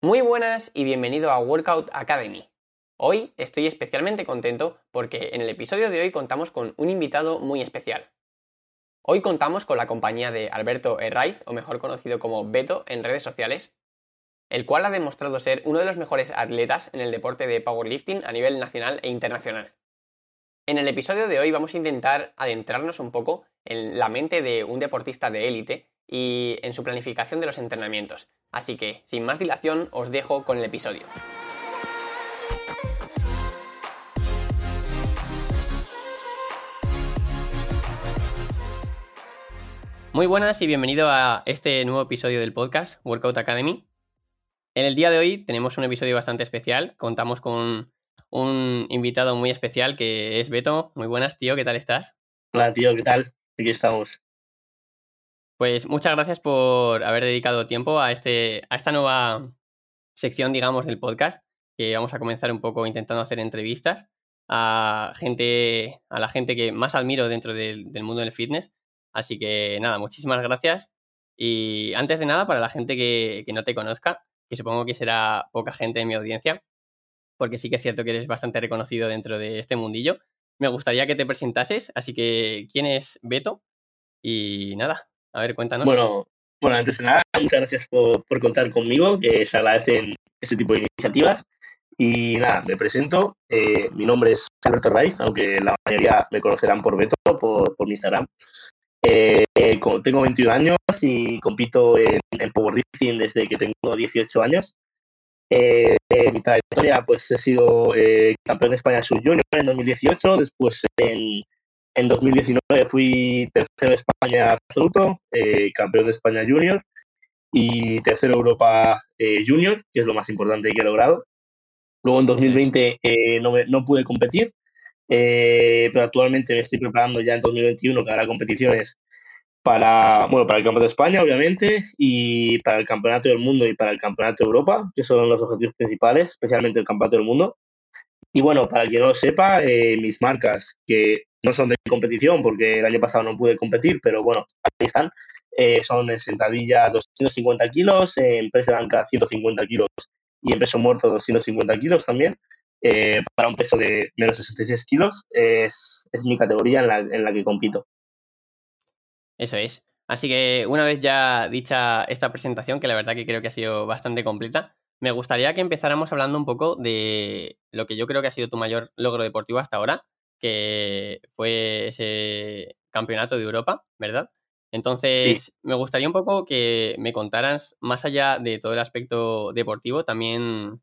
Muy buenas y bienvenido a Workout Academy. Hoy estoy especialmente contento porque en el episodio de hoy contamos con un invitado muy especial. Hoy contamos con la compañía de Alberto Herraiz, o mejor conocido como Beto en redes sociales, el cual ha demostrado ser uno de los mejores atletas en el deporte de powerlifting a nivel nacional e internacional. En el episodio de hoy vamos a intentar adentrarnos un poco en la mente de un deportista de élite y en su planificación de los entrenamientos. Así que, sin más dilación, os dejo con el episodio. Muy buenas y bienvenido a este nuevo episodio del podcast Workout Academy. En el día de hoy tenemos un episodio bastante especial. Contamos con un invitado muy especial que es Beto. Muy buenas, tío, ¿qué tal estás? Hola, tío, ¿qué tal? Aquí estamos. Pues muchas gracias por haber dedicado tiempo a, este, a esta nueva sección, digamos, del podcast, que vamos a comenzar un poco intentando hacer entrevistas a gente, a la gente que más admiro dentro del, mundo del fitness. Así que nada, muchísimas gracias. Y antes de nada, para la gente que, que no te conozca, que supongo que será poca gente en mi audiencia, porque sí que es cierto que eres bastante reconocido dentro de este mundillo, me gustaría que te presentases. Así que, ¿quién es Beto? Y nada, a ver, cuéntanos. Bueno, bueno antes de nada, muchas gracias por, contar conmigo, que se agradecen este tipo de iniciativas. Y nada, me presento. Eh, mi nombre es Alberto Raiz, aunque la mayoría me conocerán por Beto, por, por mi Instagram. Eh, tengo 21 años y compito en, en powerlifting desde que tengo 18 años. Eh, mi trayectoria, pues he sido campeón de España Sub Junior en 2018, después en, en 2019 fui tercero de España absoluto, eh, campeón de España junior y tercero Europa eh, junior, que es lo más importante que he logrado. Luego en 2020 eh, no, no, pude competir, pero actualmente me estoy preparando ya en 2021 que habrá competiciones para, bueno, para el Campeonato de España, obviamente, y para el Campeonato del Mundo y para el Campeonato de Europa, que son los objetivos principales, especialmente el Campeonato del Mundo. Y bueno, para quien no lo sepa, mis marcas, que no son de competición porque el año pasado no pude competir, pero bueno, ahí están. Eh, son en sentadilla 250 kilos, en peso de banca 150 kilos y en peso muerto 250 kilos también. Eh, para un peso de menos 66 kilos es, es mi categoría en la, en la que compito. Eso es. Así que una vez ya dicha esta presentación, que la verdad que creo que ha sido bastante completa, me gustaría que empezáramos hablando un poco de lo que yo creo que ha sido tu mayor logro deportivo hasta ahora, que fue ese campeonato de Europa, ¿verdad? Entonces, me gustaría un poco que me contaras, más allá de todo el aspecto deportivo, también,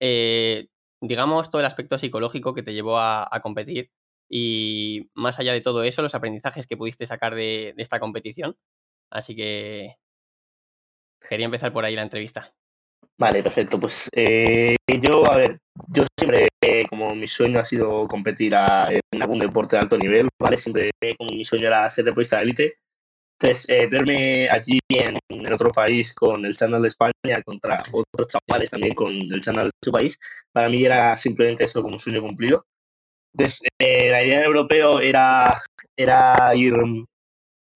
eh, digamos, todo el aspecto psicológico que te llevó a, competir y más allá de todo eso, los aprendizajes que pudiste sacar de esta competición. Así que quería empezar por ahí la entrevista. Vale, perfecto. Pues eh, yo, a ver, yo siempre, eh, como mi sueño ha sido competir en algún deporte de alto nivel, ¿vale? Siempre como mi sueño era ser deportista de élite. Entonces, eh, verme allí en, otro país con el channel de España contra otros chavales también con el channel de su país, para mí era simplemente eso como un sueño cumplido. Entonces, la idea del europeo era, era ir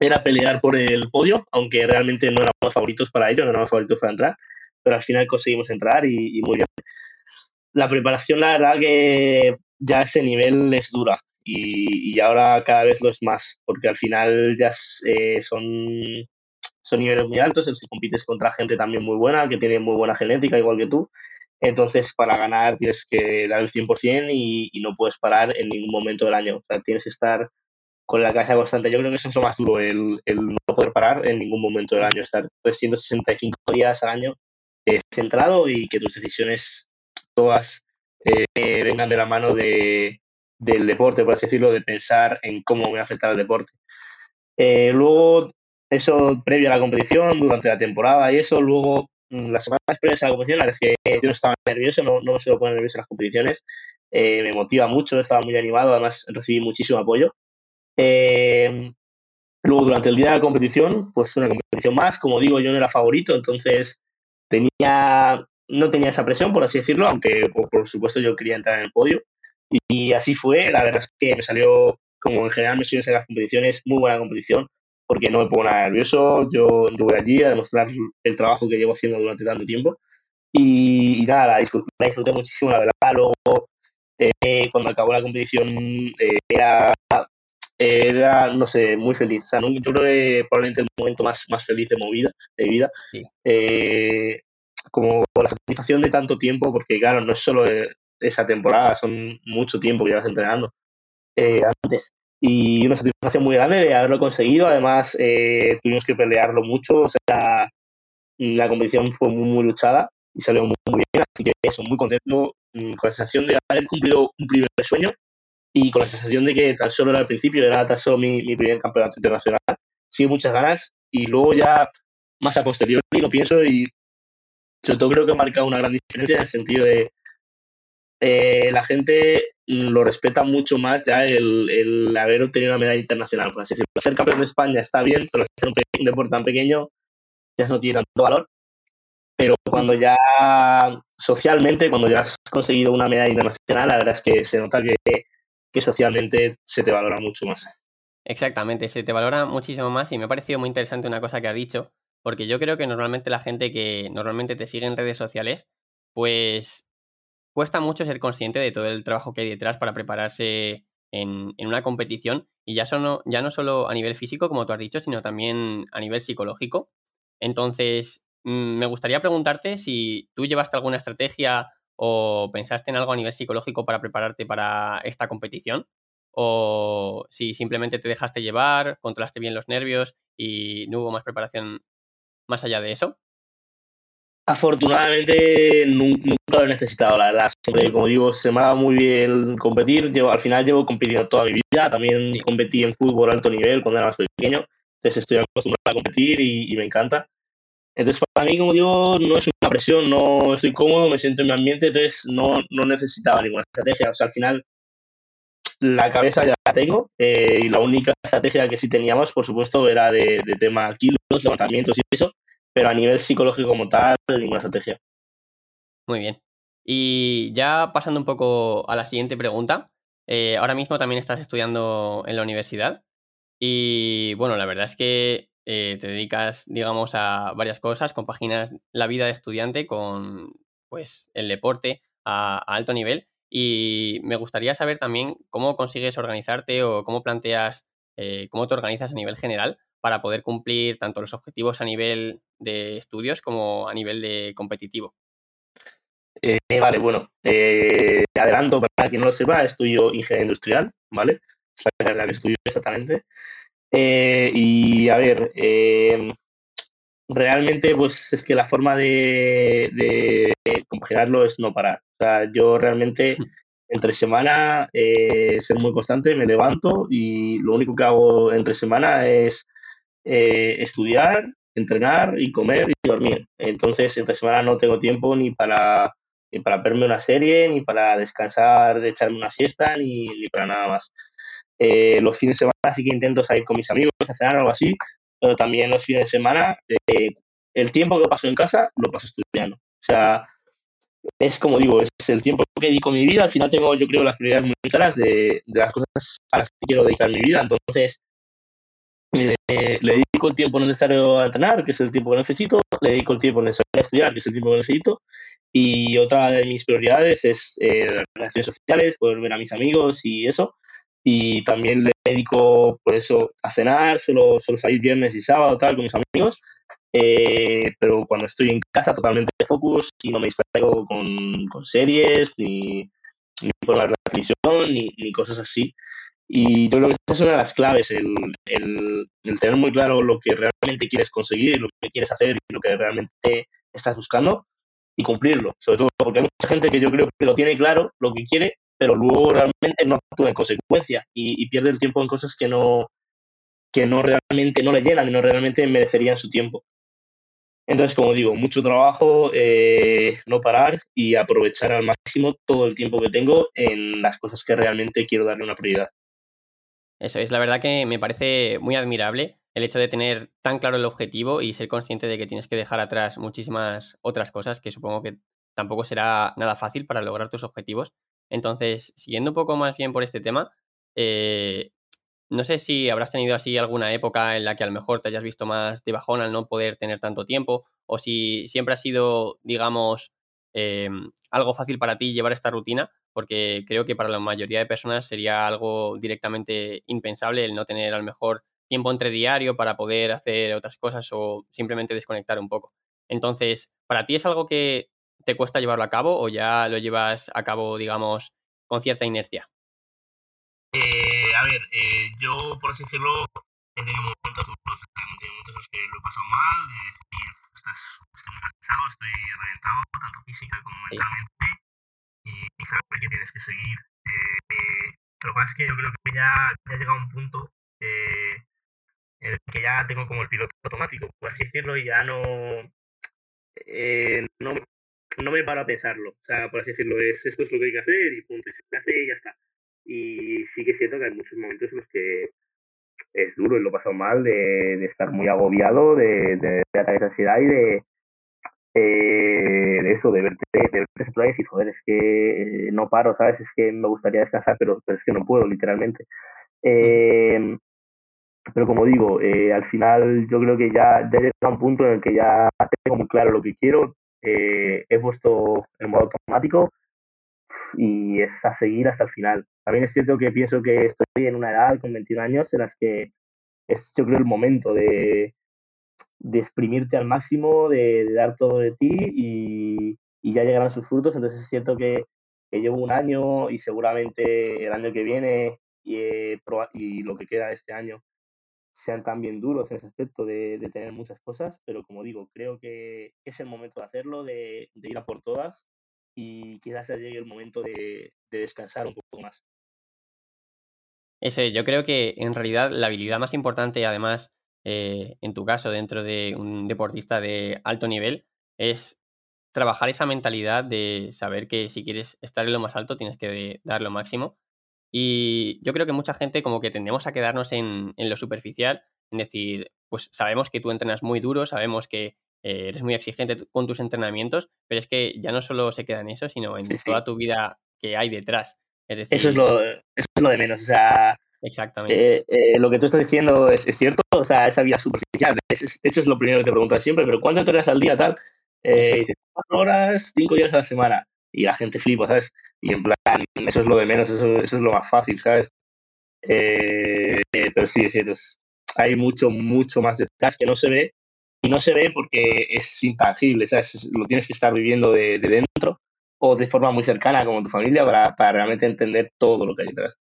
era pelear por el podio, aunque realmente no éramos favoritos para ello, no éramos favoritos para entrar pero al final conseguimos entrar y, muy bien. La preparación, la verdad que ya ese nivel es dura y, ahora cada vez lo es más, porque al final ya eh, son, son niveles muy altos, es que compites contra gente también muy buena, que tiene muy buena genética, igual que tú. Entonces, para ganar tienes que dar el 100% y, y no puedes parar en ningún momento del año. O sea, tienes que estar con la cabeza constante. Yo creo que eso es lo más duro, el, el no poder parar en ningún momento del año, estar 365 días al año eh, centrado y que tus decisiones todas eh, vengan de la mano de, del deporte, por así decirlo, de pensar en cómo me afectar el deporte. Eh, luego, eso previo a la competición, durante la temporada y eso, luego mm, las semanas previas a la competición, la verdad es que yo no estaba nervioso, no, no me suelo poner nervioso en las competiciones, me motiva mucho, estaba muy animado, además recibí muchísimo apoyo. luego, durante el día de la competición, pues una competición más, como digo, yo no era favorito, entonces tenía, no tenía esa presión, por así decirlo, aunque por, supuesto yo quería entrar en el podio. Y, así fue, la verdad es que me salió, como en general me suelen en las competiciones, muy buena competición, porque no me pongo nada nervioso, yo, voy allí a demostrar el trabajo que llevo haciendo durante tanto tiempo. Y, nada, la disfruté, muchísimo, la verdad. Luego, eh, cuando acabó la competición, eh, era, era, no sé, muy feliz. O sea, yo creo que probablemente el momento más, más feliz de mi vida. De vida. Eh, como la satisfacción de tanto tiempo, porque claro, no es solo esa temporada, son mucho tiempo que llevas entrenando antes. Y una satisfacción muy grande de haberlo conseguido. Además, tuvimos que pelearlo mucho. O sea, la competición fue muy, muy luchada y salió muy, muy bien. Así que eso, muy contento mm, con la sensación de haber cumplido un primer sueño y con la sensación de que tan solo era el principio, era tan solo mi, mi primer campeonato internacional. Sí, muchas ganas y luego ya más a posteriori lo pienso y sobre todo creo que ha marcado una gran diferencia en el sentido de eh, la gente lo respeta mucho más ya el, el, haber obtenido una medalla internacional. Por así decirlo. Ser campeón de España está bien, pero ser un deporte tan pequeño ya no tiene tanto valor pero cuando ya socialmente, cuando ya has conseguido una medalla internacional, la verdad es que se nota que, que socialmente se te valora mucho más. Exactamente, se te valora muchísimo más y me ha parecido muy interesante una cosa que ha dicho, porque yo creo que normalmente la gente que normalmente te sigue en redes sociales, pues cuesta mucho ser consciente de todo el trabajo que hay detrás para prepararse en, en una competición y ya, ya no solo a nivel físico, como tú has dicho, sino también a nivel psicológico. Entonces, Mm, me gustaría preguntarte si tú llevaste alguna estrategia o pensaste en algo a nivel psicológico para prepararte para esta competición o si simplemente te dejaste llevar, controlaste bien los nervios y no hubo más preparación más allá de eso. Afortunadamente nunca lo he necesitado, la verdad. como digo, se me ha dado muy bien competir. Yo, al final llevo competiendo toda mi vida. También competí en fútbol alto nivel cuando era más pequeño. Entonces estoy acostumbrado a competir y me encanta. Entonces, para mí, como digo, no es una presión, no estoy cómodo, me siento en mi ambiente, entonces no, no necesitaba ninguna estrategia. O sea, al final, la cabeza ya la tengo eh, y la única estrategia que sí teníamos, por supuesto, era de, tema kilos, levantamientos y eso, pero a nivel psicológico como tal, ninguna estrategia. Muy bien. Y ya pasando un poco a la siguiente pregunta, eh, ahora mismo también estás estudiando en la universidad y bueno, la verdad es que eh, te dedicas, digamos, a varias cosas, compaginas la vida de estudiante con, pues, el deporte a, alto nivel. Y me gustaría saber también cómo consigues organizarte o cómo planteas, eh, cómo te organizas a nivel general para poder cumplir tanto los objetivos a nivel de estudios como a nivel de competitivo. Eh, vale, bueno, adelanto para quien no lo sepa, estudio ingeniería industrial, ¿vale? Es la carrera que estudio exactamente. Eh, y a ver, eh, realmente pues es que la forma de, de, compaginarlo es no parar. O sea, yo realmente entre semana eh, ser muy constante, me levanto y lo único que hago entre semana es estudiar, entrenar y comer y dormir. Entonces entre semana no tengo tiempo ni para, ni para verme una serie, ni para descansar, de echarme una siesta, ni, ni para nada más. Eh, los fines de semana sí que intento salir con mis amigos a cenar o algo así, pero también los fines de semana, eh, el tiempo que paso en casa lo paso estudiando. O sea, es como digo, es el tiempo que dedico a mi vida. Al final tengo, yo creo, las prioridades muy claras de, las cosas a las que quiero dedicar mi vida. Entonces, le dedico el tiempo necesario a entrenar, que es el tiempo que necesito, le dedico el tiempo necesario a estudiar, que es el tiempo que necesito, y otra de mis prioridades es eh, relaciones sociales, poder ver a mis amigos y eso y también le dedico por eso a cenar, solo, solo salir viernes y sábado tal con mis amigos, eh, pero cuando estoy en casa totalmente de focus y no me distraigo con, con series ni, ni por la televisión ni, ni, cosas así. Y yo creo que esa es una de las claves, el, el, el, tener muy claro lo que realmente quieres conseguir, lo que quieres hacer y lo que realmente estás buscando y cumplirlo, sobre todo porque hay mucha gente que yo creo que lo tiene claro, lo que quiere, pero luego realmente no actúa en consecuencia y, pierde el tiempo en cosas que no, que no realmente no le llenan y no realmente merecerían su tiempo. Entonces, como digo, mucho trabajo, eh, no parar y aprovechar al máximo todo el tiempo que tengo en las cosas que realmente quiero darle una prioridad. Eso es, la verdad que me parece muy admirable el hecho de tener tan claro el objetivo y ser consciente de que tienes que dejar atrás muchísimas otras cosas que supongo que tampoco será nada fácil para lograr tus objetivos. Entonces, siguiendo un poco más bien por este tema, eh, no sé si habrás tenido así alguna época en la que a lo mejor te hayas visto más de bajón al no poder tener tanto tiempo, o si siempre ha sido, digamos, eh, algo fácil para ti llevar esta rutina, porque creo que para la mayoría de personas sería algo directamente impensable el no tener a lo mejor tiempo entre diario para poder hacer otras cosas o simplemente desconectar un poco. Entonces, ¿para ti es algo que te cuesta llevarlo a cabo o ya lo llevas a cabo, digamos, con cierta inercia? Eh, a ver, eh, yo, por así decirlo, he tenido momentos, he momentos en los que lo he pasado mal, de decir, estoy muy cansado, estoy reventado, tanto física como mentalmente, y, saber que tienes que seguir. Eh, lo que pasa es que yo creo que ya, ya he llegado a un punto en el que ya tengo como el piloto automático, por así decirlo, y ya no, no, no me paro a pensarlo. O sea, por así decirlo, es esto es lo que hay que hacer y punto, y se hace y ya está. Y sí que siento que hay muchos momentos en los que es duro y lo he pasado mal, de, estar muy agobiado, de, de, de ansiedad y de, eh, eso, de verte, de verte y decir, joder, es que no paro, ¿sabes? Es que me gustaría descansar, pero, pero es que no puedo, literalmente. Eh, pero como digo, eh, al final yo creo que ya, ya he llegado a un punto en el que ya tengo muy claro lo que quiero, he puesto el modo automático, y es a seguir hasta el final. También es cierto que pienso que estoy en una edad con 21 años en las que es yo creo el momento de, de exprimirte al máximo, de, dar todo de ti y, ya llegarán sus frutos. Entonces es cierto que, que, llevo un año y seguramente el año que viene y, eh, y lo que queda de este año sean también duros en ese aspecto de, de, tener muchas cosas, pero como digo, creo que es el momento de hacerlo, de, de ir a por todas y quizás llegue el momento de, descansar un poco más. Eso yo creo que en realidad la habilidad más importante, además, eh, en tu caso, dentro de un deportista de alto nivel, es trabajar esa mentalidad de saber que si quieres estar en lo más alto tienes que dar lo máximo. Y yo creo que mucha gente como que tendemos a quedarnos en, en lo superficial, en decir, pues sabemos que tú entrenas muy duro, sabemos que eh, eres muy exigente con tus entrenamientos, pero es que ya no solo se queda en eso, sino en toda tu vida que hay detrás. Es decir, eso, es lo, eso es lo de menos. O sea, Exactamente. Eh, eh, lo que tú estás diciendo es, es, cierto, o sea, esa vida superficial. hecho, es lo primero que te preguntas siempre, pero ¿cuánto entrenas al día tal? Eh, cuatro horas, cinco días a la semana. Y la gente flipa, ¿sabes? Y en plan, eso es lo de menos, eso, eso es lo más fácil, ¿sabes? pero sí, es cierto, hay mucho, mucho más detrás que no se ve y no se ve porque es intangible, ¿sabes? lo tienes que estar viviendo de, dentro o de forma muy cercana como tu familia para, para, realmente entender todo lo que hay detrás.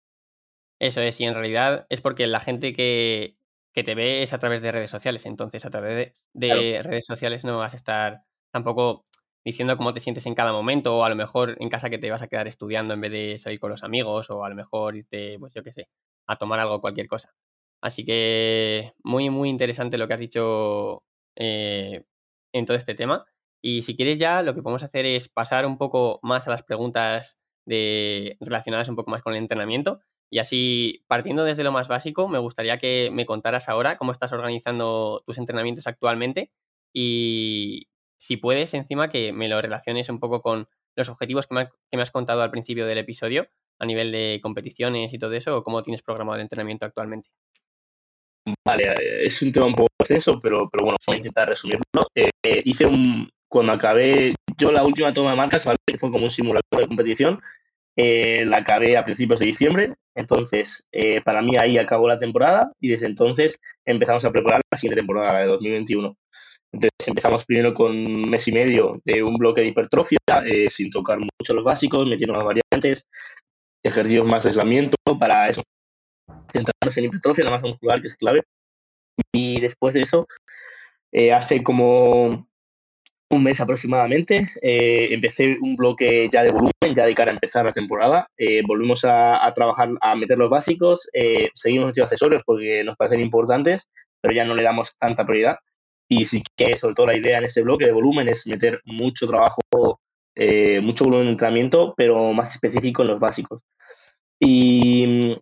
Eso es, y en realidad es porque la gente que, que te ve es a través de redes sociales, entonces a través de, de redes sociales no vas a estar tampoco diciendo cómo te sientes en cada momento o a lo mejor en casa que te vas a quedar estudiando en vez de salir con los amigos o a lo mejor irte, pues yo qué sé, a tomar algo, cualquier cosa. Así que muy, muy interesante lo que has dicho eh, en todo este tema. Y si quieres ya, lo que podemos hacer es pasar un poco más a las preguntas de, relacionadas un poco más con el entrenamiento. Y así, partiendo desde lo más básico, me gustaría que me contaras ahora cómo estás organizando tus entrenamientos actualmente y si puedes, encima, que me lo relaciones un poco con los objetivos que me, que me has contado al principio del episodio a nivel de competiciones y todo eso, o cómo tienes programado el entrenamiento actualmente. Vale, eh, es un tema un poco extenso, pero, pero bueno, voy a intentar resumirlo. Eh, hice un, cuando acabé, yo la última toma de marcas, ¿vale? fue como un simulador de competición, eh, la acabé a principios de diciembre, entonces para mí ahí acabó la temporada y desde entonces empezamos a preparar la siguiente temporada, la de 2021. Entonces empezamos primero con un mes y medio de un bloque de hipertrofia, sin tocar mucho los básicos, metiendo las variantes, ejercicios más de aislamiento para eso, centrarnos en hipertrofia, la masa muscular, que es clave. Y después de eso, eh, hace como un mes aproximadamente, eh, empecé un bloque ya de volumen, ya de cara a empezar la temporada. Eh, volvimos a, trabajar, a meter los básicos, seguimos metiendo accesorios porque nos parecen importantes, pero ya no le damos tanta prioridad. Y sí que, sobre todo, la idea en este bloque de volumen es meter mucho trabajo, mucho volumen de entrenamiento, pero más específico en los básicos. Y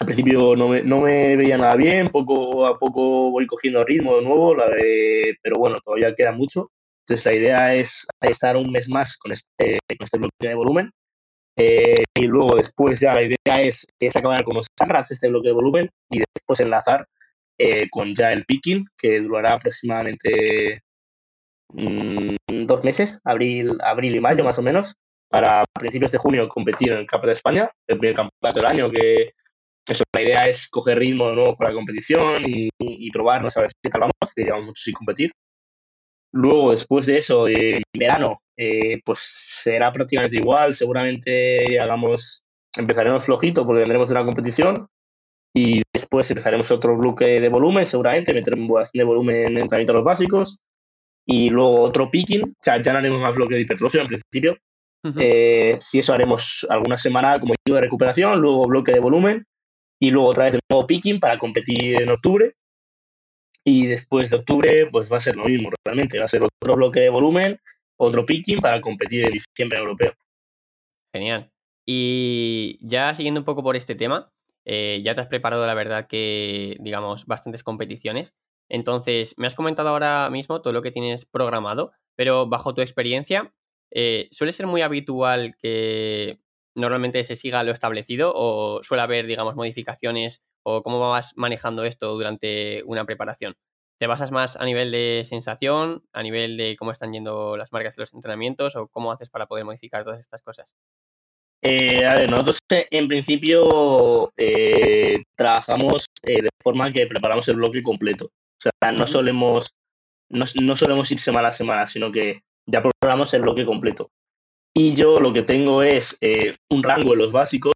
al principio no me, no me, veía nada bien, poco a poco voy cogiendo ritmo de nuevo, la pero bueno, todavía queda mucho. Entonces la idea es estar un mes más con este, con este bloque de volumen. Eh, y luego después ya la idea es, es acabar con los SAMRAPs, este bloque de volumen, y después enlazar eh, con ya el picking, que durará aproximadamente mm, dos meses, abril, abril y mayo más o menos, para principios de junio competir en el Campeonato de España, el primer campeonato del año, que eso, la idea es coger ritmo de nuevo con la competición y, y probarnos a ver qué tal vamos, que llevamos mucho sin competir. Luego, después de eso, en verano, eh, pues será prácticamente igual. Seguramente hagamos, empezaremos flojito porque tendremos una competición y después empezaremos otro bloque de volumen, seguramente meteremos bastante volumen en entrenamientos básicos y luego otro picking. O sea, ya no haremos más bloque de hipertrofia en principio. Eh, si eso haremos alguna semana como digo de recuperación, luego bloque de volumen y luego otra vez el nuevo picking para competir en octubre y después de octubre, pues va a ser lo mismo, realmente. Va a ser otro bloque de volumen, otro picking para competir en diciembre europeo. Genial. Y ya siguiendo un poco por este tema, eh, ya te has preparado, la verdad, que, digamos, bastantes competiciones. Entonces, me has comentado ahora mismo todo lo que tienes programado, pero bajo tu experiencia, eh, ¿suele ser muy habitual que normalmente se siga lo establecido o suele haber, digamos, modificaciones o cómo vas manejando esto durante una preparación? ¿Te basas más a nivel de sensación, a nivel de cómo están yendo las marcas de los entrenamientos o cómo haces para poder modificar todas estas cosas? Eh, a ver, nosotros eh, en principio eh, trabajamos de forma que preparamos el bloque completo. O sea, no solemos, no, no, solemos ir semana a semana, sino que ya programamos el bloque completo. Y yo lo que tengo es un rango en los básicos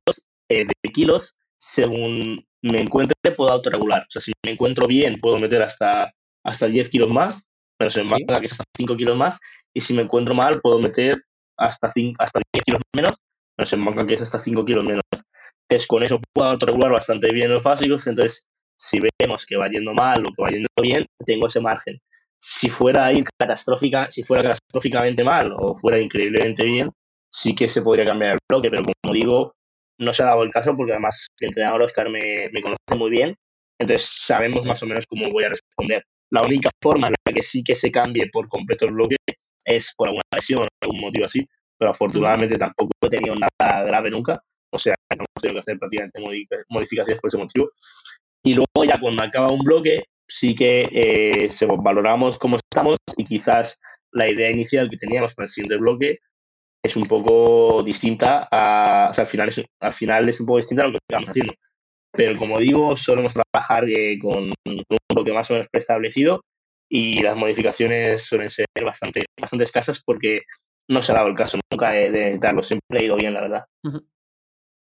de kilos según me encuentre, puedo autorregular. O sea, si me encuentro bien, puedo meter hasta, hasta 10 kilos más, pero se me va que es hasta 5 kilos más. Y si me encuentro mal, puedo meter hasta, 5, hasta 10 kilos menos, pero se me que es hasta 5 kilos menos. Entonces, con eso puedo autorregular bastante bien los básicos. Entonces, si vemos que va yendo mal o que va yendo bien, tengo ese margen. Si fuera ir catastrófica, si fuera catastróficamente mal o fuera increíblemente bien, sí que se podría cambiar el bloque, pero como digo, no se ha dado el caso porque además el entrenador Oscar me, conoce muy bien, entonces sabemos más o menos cómo voy a responder. La única forma en la que sí que se cambie por completo el bloque es por alguna lesión o algún motivo así, pero afortunadamente tampoco he tenido nada grave nunca, o sea, no hemos tenido que hacer prácticamente modificaciones por ese motivo. Y luego ya cuando acaba un bloque, sí que eh, valoramos cómo estamos y quizás la idea inicial que teníamos para el siguiente bloque es un poco distinta a, o sea, al final es, al final es un poco distinta a lo que estamos haciendo. Pero como digo, solemos trabajar eh, con, lo que más o menos preestablecido y las modificaciones suelen ser bastante, bastante escasas porque no se ha dado el caso nunca de, necesitarlo, siempre ha ido bien, la verdad.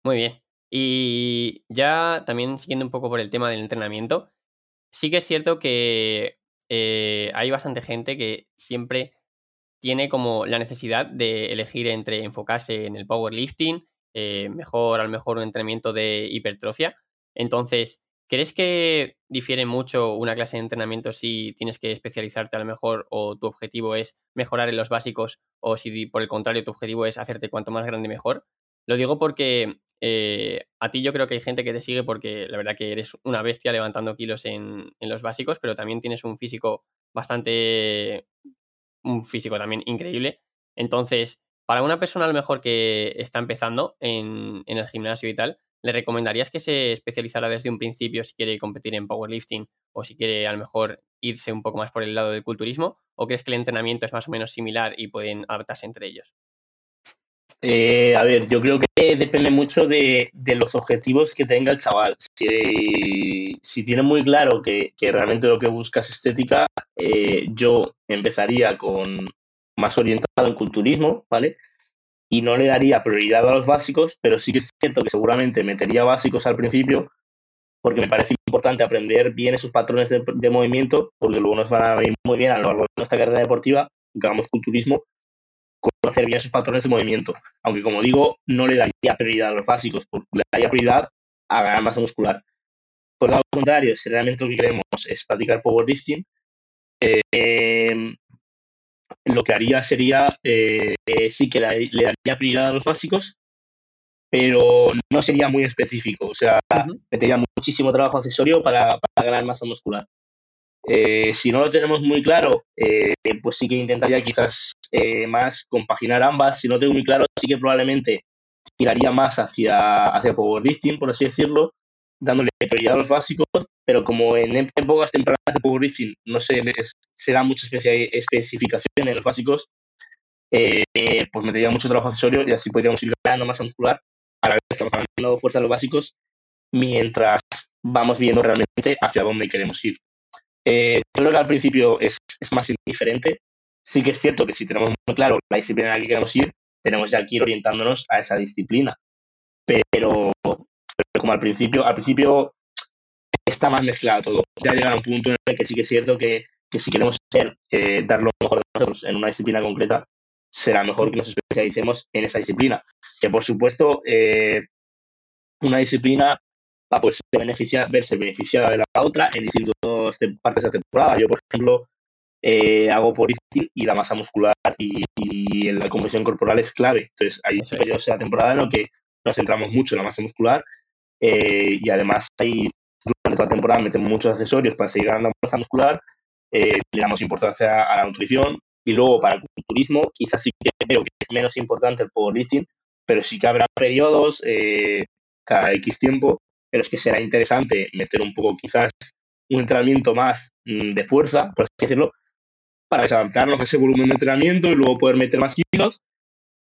Muy bien. Y ya también siguiendo un poco por el tema del entrenamiento, sí que es cierto que eh, hay bastante gente que siempre tiene como la necesidad de elegir entre enfocarse en el powerlifting, eh, mejor a lo mejor un entrenamiento de hipertrofia. Entonces, ¿crees que difiere mucho una clase de entrenamiento si tienes que especializarte a lo mejor o tu objetivo es mejorar en los básicos o si por el contrario tu objetivo es hacerte cuanto más grande mejor? Lo digo porque eh, a ti yo creo que hay gente que te sigue porque la verdad que eres una bestia levantando kilos en, en los básicos, pero también tienes un físico bastante un físico también increíble. Entonces, para una persona a lo mejor que está empezando en, el gimnasio y tal, ¿le recomendarías que se especializara desde un principio si quiere competir en powerlifting o si quiere a lo mejor irse un poco más por el lado del culturismo? ¿O crees que el entrenamiento es más o menos similar y pueden adaptarse entre ellos? Eh, a ver, yo creo que depende mucho de, los objetivos que tenga el chaval. Si, tiene muy claro que, realmente lo que busca es estética, eh, yo empezaría con más orientado en culturismo, ¿vale? Y no le daría prioridad a los básicos, pero sí que es cierto que seguramente metería básicos al principio, porque me parece importante aprender bien esos patrones de, de movimiento, porque luego nos van a venir muy bien a lo largo de nuestra carrera deportiva, que hagamos culturismo, conocer bien sus patrones de movimiento. Aunque, como digo, no le daría prioridad a los básicos, le daría prioridad a ganar masa muscular. Por lo contrario, si realmente lo que queremos es practicar powerlifting, eh, lo que haría sería, eh, sí que le, daría prioridad a los básicos, pero no sería muy específico. O sea, metería muchísimo trabajo accesorio para ganar masa muscular. Eh, si no lo tenemos muy claro, eh, pues sí que intentaría quizás eh, más compaginar ambas. Si no tengo muy claro, sí que probablemente tiraría más hacia, hacia powerlifting, por así decirlo, dándole prioridad a los básicos, pero como en épocas tempranas de powerlifting no se, se da mucha especificación en los básicos, eh, pues metería mucho trabajo accesorio y así podríamos ir ganando masa muscular a la vez estamos ganando fuerza en los básicos mientras vamos viendo realmente hacia dónde queremos ir. Eh, creo que al principio es, es, más indiferente. Sí que es cierto que si tenemos muy claro la disciplina en la que queremos ir, tenemos ya que ir orientándonos a esa disciplina. Pero, como al principio, al principio está más mezclado todo. Ya llegará un punto en el que sí que es cierto que, que si queremos ser, eh, dar lo mejor de nosotros en una disciplina concreta, será mejor que nos especialicemos en esa disciplina. Que por supuesto, eh, una disciplina va pues beneficia, verse beneficiada de la otra en distintas partes de la temporada. Yo, por ejemplo, eh, hago por y la masa muscular y, la conversión corporal es clave. Entonces, hay periodos de la temporada en los que nos centramos mucho en la masa muscular eh, y además hay durante toda la temporada metemos muchos accesorios para seguir ganando masa muscular, eh, le damos importancia a la nutrición y luego para el culturismo quizás sí que creo que es menos importante el powerlifting, pero sí que habrá periodos eh, cada X tiempo en los que será interesante meter un poco quizás un entrenamiento más mm, de fuerza, por así decirlo, para desadaptarnos a ese volumen de entrenamiento y luego poder meter más kilos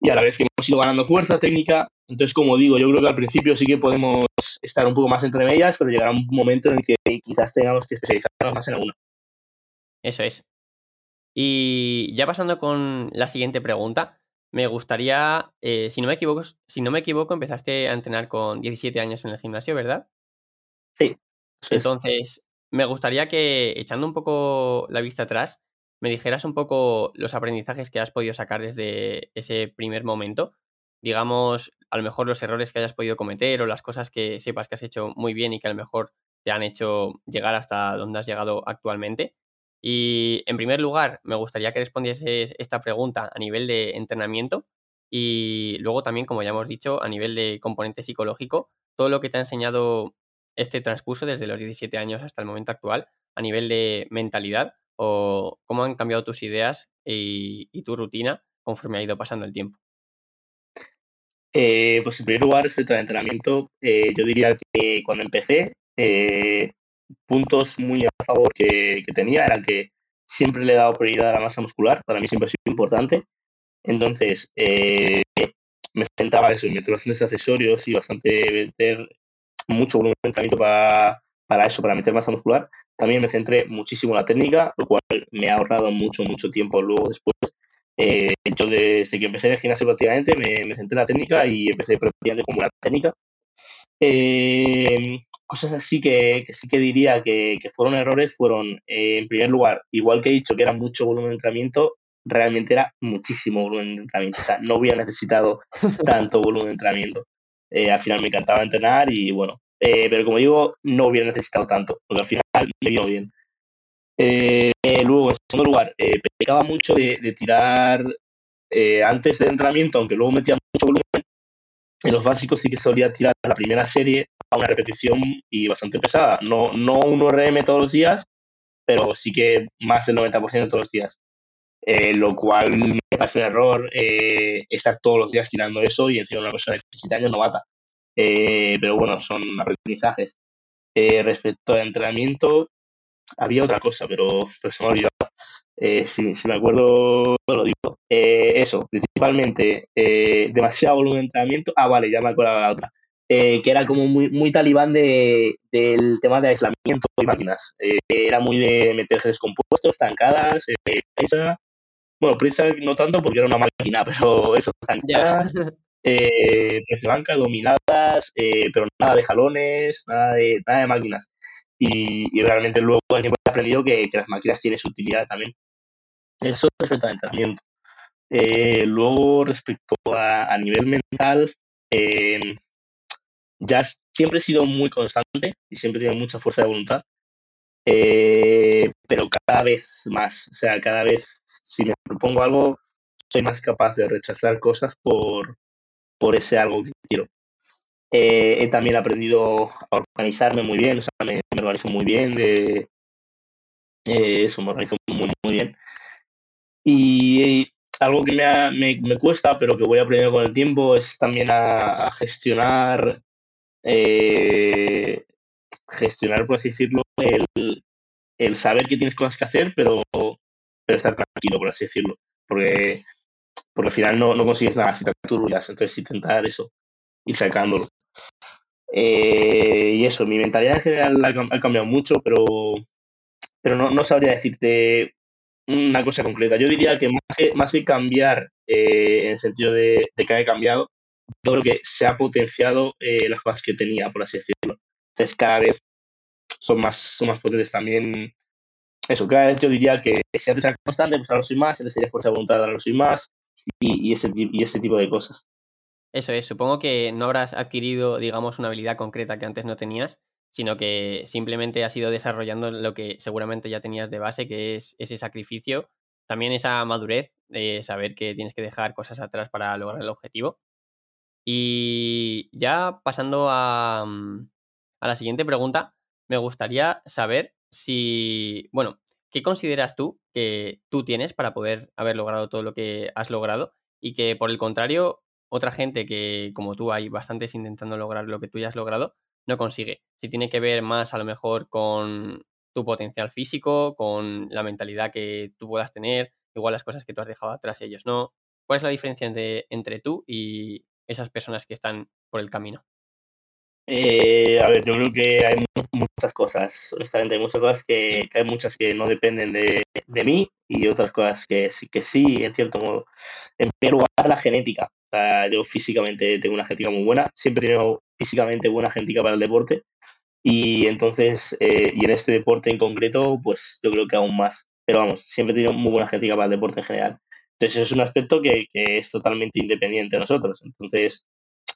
y a la vez que hemos ido ganando fuerza técnica. Entonces, como digo, yo creo que al principio sí que podemos estar un poco más entre medias, pero llegará un momento en el que quizás tengamos que especializarnos más en alguna. Eso es. Y ya pasando con la siguiente pregunta, me gustaría, eh, si, no me equivoco, si no me equivoco, empezaste a entrenar con 17 años en el gimnasio, ¿verdad? Sí. Entonces, me gustaría que, echando un poco la vista atrás, me dijeras un poco los aprendizajes que has podido sacar desde ese primer momento. Digamos, a lo mejor los errores que hayas podido cometer o las cosas que sepas que has hecho muy bien y que a lo mejor te han hecho llegar hasta donde has llegado actualmente. Y en primer lugar, me gustaría que respondieses esta pregunta a nivel de entrenamiento y luego también, como ya hemos dicho, a nivel de componente psicológico, todo lo que te ha enseñado este transcurso desde los 17 años hasta el momento actual a nivel de mentalidad o cómo han cambiado tus ideas y, tu rutina conforme ha ido pasando el tiempo. Eh, pues en primer lugar, respecto al entrenamiento, eh, yo diría que cuando empecé, eh, puntos muy a favor que, tenía era que siempre le he dado prioridad a la masa muscular, para mí siempre ha sido importante. Entonces, eh, me sentaba eso, meter bastantes accesorios y bastante meter mucho volumen de entrenamiento para, para eso, para meter masa muscular. También me centré muchísimo en la técnica, lo cual me ha ahorrado mucho, mucho tiempo luego después. Eh, yo desde que empecé en el gimnasio prácticamente me, me centré en la técnica y empecé prácticamente como la técnica. Eh, cosas así que, sí que diría que, fueron errores fueron, eh, en primer lugar, igual que he dicho que era mucho volumen de entrenamiento, realmente era muchísimo volumen de entrenamiento. O sea, no hubiera necesitado tanto volumen de entrenamiento. Eh, al final me encantaba entrenar y bueno, eh, pero como digo, no hubiera necesitado tanto, porque al final vino bien. luego, en segundo lugar, pecaba mucho de, de tirar antes del entrenamiento, aunque luego metía mucho volumen. En los básicos sí que solía tirar la primera serie una repetición y bastante pesada. No, no un RM todos los días, pero sí que más del 90% de todos los días. Eh, lo cual me parece un error eh, estar todos los días tirando eso y encima una persona de 17 años no mata. Eh, pero bueno, son aprendizajes. Respecto al entrenamiento, había otra cosa, pero, se me ha olvidado. si, si, me acuerdo, lo digo. eso, principalmente, demasiado volumen de entrenamiento. Ah, vale, ya me acuerdo la otra. Eh, que era como muy, muy talibán de, del tema de aislamiento de máquinas. Eh, era muy de meter descompuestos, tancadas, eh, prisa. Bueno, prisa no tanto porque era una máquina, pero eso, tancadas, eh, de banca, dominadas, pero nada de jalones, nada de, nada de máquinas. Y, realmente luego he aprendido que, que, las máquinas tienen su utilidad también. Eso respecto al entrenamiento. luego, respecto a, a nivel mental, eh, ya siempre he sido muy constante y siempre he tenido mucha fuerza de voluntad, eh, pero cada vez más, o sea, cada vez si me propongo algo, soy más capaz de rechazar cosas por, por ese algo que quiero. Eh, he también aprendido a organizarme muy bien, o sea, me, organizo muy bien, de, eh, eso me organizo muy, muy bien. Y, algo que me, me, cuesta, pero que voy aprendiendo con el tiempo, es también a gestionar eh, gestionar, por así decirlo, el, saber que tienes cosas que hacer, pero, pero estar tranquilo, por así decirlo. Porque, porque al final no, no consigues nada si te turbulas, entonces intentar eso, ir sacándolo. Eh, y eso, mi mentalidad en general ha, cambiado mucho, pero, pero no, no, sabría decirte una cosa concreta. Yo diría que más que, más que cambiar eh, en el sentido de, que haya cambiado, yo creo que se ha potenciado eh, las cosas que tenía, por así decirlo. Entonces cada vez son más, son más potentes también. Eso, cada vez yo diría que si antes era constante, pues ahora soy más, antes tenía fuerza de voluntad, ahora soy más, y, ese, y ese tipo de cosas. Eso es, supongo que no habrás adquirido, digamos, una habilidad concreta que antes no tenías, sino que simplemente has ido desarrollando lo que seguramente ya tenías de base, que es ese sacrificio, también esa madurez de saber que tienes que dejar cosas atrás para lograr el objetivo. Y ya pasando a, mm, a la siguiente pregunta, me gustaría saber si, bueno, ¿qué consideras tú que tú tienes para poder haber logrado todo lo que has logrado? Y que por el contrario, otra gente que, como tú, hay bastantes intentando lograr lo que tú ya has logrado, no consigue. Si tiene que ver más a lo mejor con tu potencial físico, con la mentalidad que tú puedas tener, igual las cosas que tú has dejado atrás y ellos no. ¿Cuál es la diferencia entre, tú y esas personas que están por el camino? Eh, a ver, yo creo que hay muchas cosas, honestamente, hay muchas cosas que, hay muchas que no dependen de, de, mí y otras cosas que sí, que sí, en cierto modo. En primer lugar, la genética yo físicamente tengo una genética muy buena, siempre he tenido físicamente buena genética para el deporte y entonces, eh, y en este deporte en concreto, pues yo creo que aún más. Pero vamos, siempre he tenido muy buena genética para el deporte en general. Entonces es un aspecto que, que es totalmente independiente de nosotros. Entonces,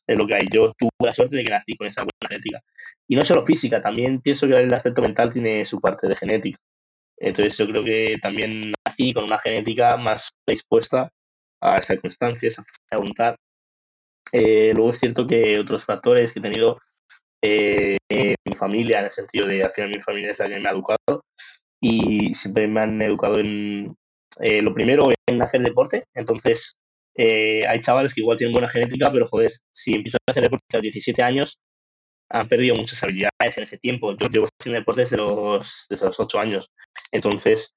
es lo que hay. Yo tuve la suerte de que nací con esa buena genética. Y no solo física, también pienso que el aspecto mental tiene su parte de genética. Entonces yo creo que también nací con una genética más predispuesta a esa constancia, esa voluntad. Eh, luego es cierto que otros factores que he tenido eh, mi familia, en el sentido de al final mi familia es la que me ha educado y siempre me han educado en eh, lo primero en hacer deporte. Entonces hay chavales que igual tienen buena genética, pero joder, si empiezan a hacer deporte a los 17 años, han perdido muchas habilidades en ese tiempo. Yo llevo haciendo deporte desde los, desde los 8 años. Entonces,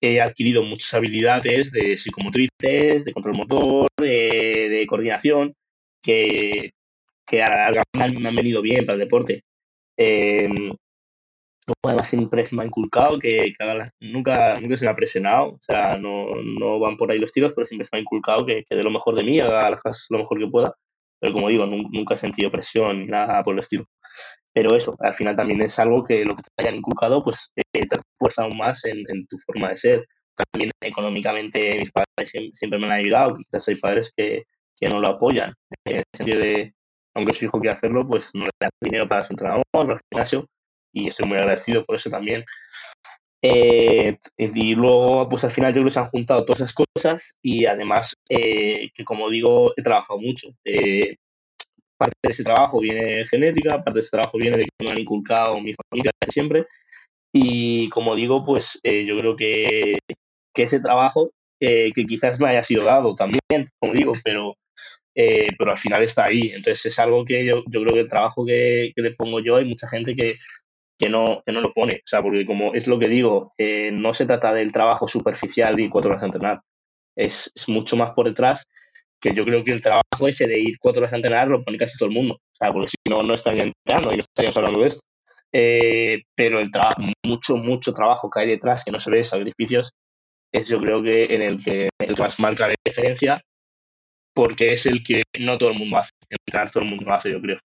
he adquirido muchas habilidades de psicomotrices, de control motor, de, coordinación, que, que me han venido bien para el deporte. Eh, además siempre se me ha inculcado que, nunca, nunca se me ha presionado, o sea, no, no, van por ahí los tiros, pero siempre se me ha inculcado que, que de lo mejor de mí, haga las cosas lo mejor que pueda, pero como digo, nunca he sentido presión ni nada por el estilo. Pero eso, al final también es algo que lo que te hayan inculcado, pues eh, te refuerza aún más en, tu forma de ser. También económicamente mis padres siempre, me han ayudado, quizás hay padres que, no lo apoyan, en el sentido de, aunque su hijo quiera hacerlo, pues no le dan dinero para su entrenador, para el gimnasio, y estoy muy agradecido por eso también. Eh, y luego, pues al final yo creo que se han juntado todas esas cosas y además eh, que como digo, he trabajado mucho parte de ese trabajo viene genética, parte de ese trabajo viene de que me han inculcado mi familia siempre. Y como digo, pues eh, yo creo que, que ese trabajo, eh, que quizás me haya sido dado también, como digo, pero, eh, pero al final está ahí. Entonces es algo que yo, yo creo que el trabajo que, que le pongo yo, hay mucha gente que, que no, que no lo pone. O sea, porque como es lo que digo, no se trata del trabajo superficial de cuatro horas a entrenar. Es, es, mucho más por detrás que yo creo que el trabajo ese de ir cuatro horas a entrenar lo pone casi todo el mundo, o sea, porque si no, no estarían entrenando y no estaríamos hablando de esto. Eh, pero el trabajo, mucho, mucho trabajo que hay detrás, que no se ve, sacrificios, es yo creo que en el que el que más marca la diferencia, porque es el que no todo el mundo hace, entrenar todo el mundo hace, yo creo.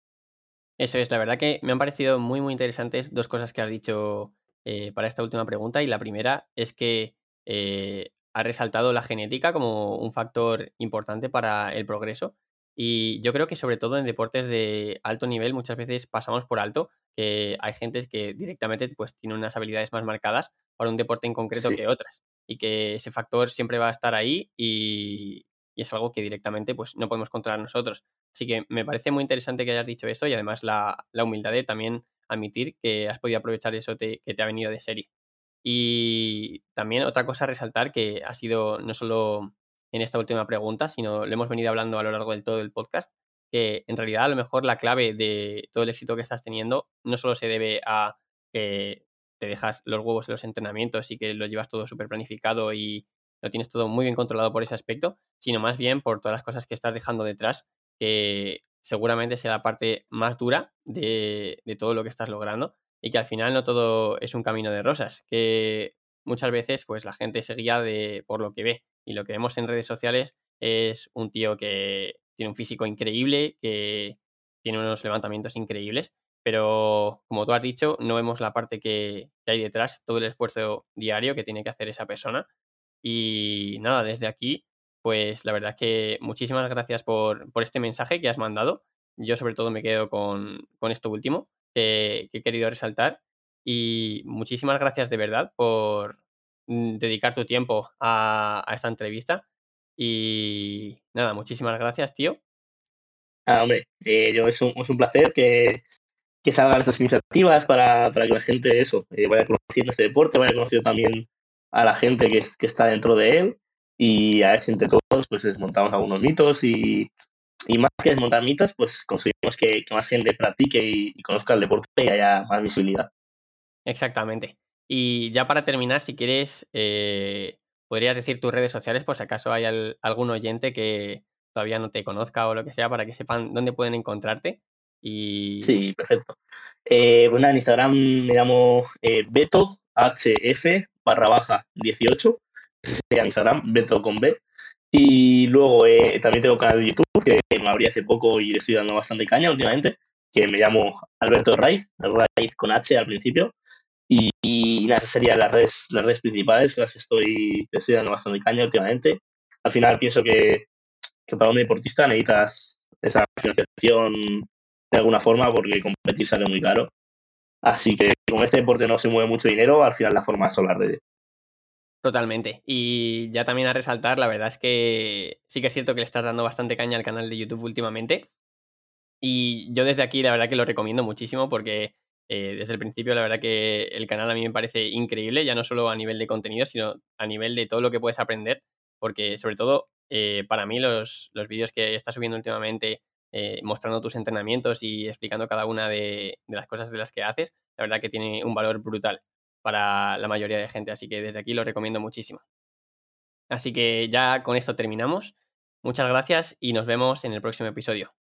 Eso es, la verdad que me han parecido muy, muy interesantes dos cosas que has dicho eh, para esta última pregunta. Y la primera es que eh, ha resaltado la genética como un factor importante para el progreso. Y yo creo que sobre todo en deportes de alto nivel muchas veces pasamos por alto que hay gente que directamente pues, tiene unas habilidades más marcadas para un deporte en concreto que otras. Y que ese factor siempre va a estar ahí y, es algo que directamente pues, no podemos controlar nosotros. Así que me parece muy interesante que hayas dicho eso y además la, humildad de también admitir que has podido aprovechar eso que te ha venido de serie. Y también otra cosa a resaltar que ha sido no solo en esta última pregunta, sino lo hemos venido hablando a lo largo del todo el podcast, que en realidad a lo mejor la clave de todo el éxito que estás teniendo no solo se debe a que te dejas los huevos en los entrenamientos y que lo llevas todo súper planificado y lo tienes todo muy bien controlado por ese aspecto, sino más bien por todas las cosas que estás dejando detrás, que seguramente sea la parte más dura de, todo lo que estás logrando y que al final no todo es un camino de rosas, que muchas veces pues la gente se guía de, por lo que ve y lo que vemos en redes sociales es un tío que tiene un físico increíble, que tiene unos levantamientos increíbles, pero como tú has dicho, no vemos la parte que, que hay detrás, todo el esfuerzo diario que tiene que hacer esa persona. Y nada, desde aquí, pues la verdad que muchísimas gracias por, por este mensaje que has mandado. Yo sobre todo me quedo con, con esto último que, he querido resaltar. Y muchísimas gracias de verdad por mm, dedicar tu tiempo a, esta entrevista. Y nada, muchísimas gracias, tío. Ah, hombre, eh, yo es un, es un placer que, que salgan estas iniciativas para, para que la gente eso eh, vaya conociendo este deporte, vaya conociendo también a la gente que, que está dentro de él y a ver si entre todos pues desmontamos algunos mitos y, y más que desmontar mitos, pues conseguimos que, más gente practique y, conozca el deporte y haya más visibilidad. Exactamente. Y ya para terminar, si quieres, eh, podrías decir tus redes sociales por si acaso hay algún oyente que todavía no te conozca o lo que sea, para que sepan dónde pueden encontrarte. Y... Sí, perfecto. Eh, bueno, en Instagram me llamo eh, Beto HF barra baja 18. En Instagram, Beto con B. Y luego eh, también tengo canal de YouTube que me abrí hace poco y le estoy dando bastante caña últimamente, que me llamo Alberto Raiz, Raiz con H al principio. Y, y nada, esas serían las redes, las redes principales las que estoy, estoy dando bastante caña últimamente. Al final pienso que, que para un deportista necesitas esa financiación de alguna forma porque competir sale muy caro. Así que como este deporte no se mueve mucho dinero, al final la forma son las redes. Totalmente. Y ya también a resaltar, la verdad es que sí que es cierto que le estás dando bastante caña al canal de YouTube últimamente. Y yo desde aquí la verdad que lo recomiendo muchísimo porque eh, desde el principio la verdad que el canal a mí me parece increíble, ya no solo a nivel de contenido, sino a nivel de todo lo que puedes aprender. Porque sobre todo eh, para mí los, los vídeos que estás subiendo últimamente eh, mostrando tus entrenamientos y explicando cada una de, de las cosas de las que haces, la verdad que tiene un valor brutal para la mayoría de gente. Así que desde aquí lo recomiendo muchísimo. Así que ya con esto terminamos. Muchas gracias y nos vemos en el próximo episodio.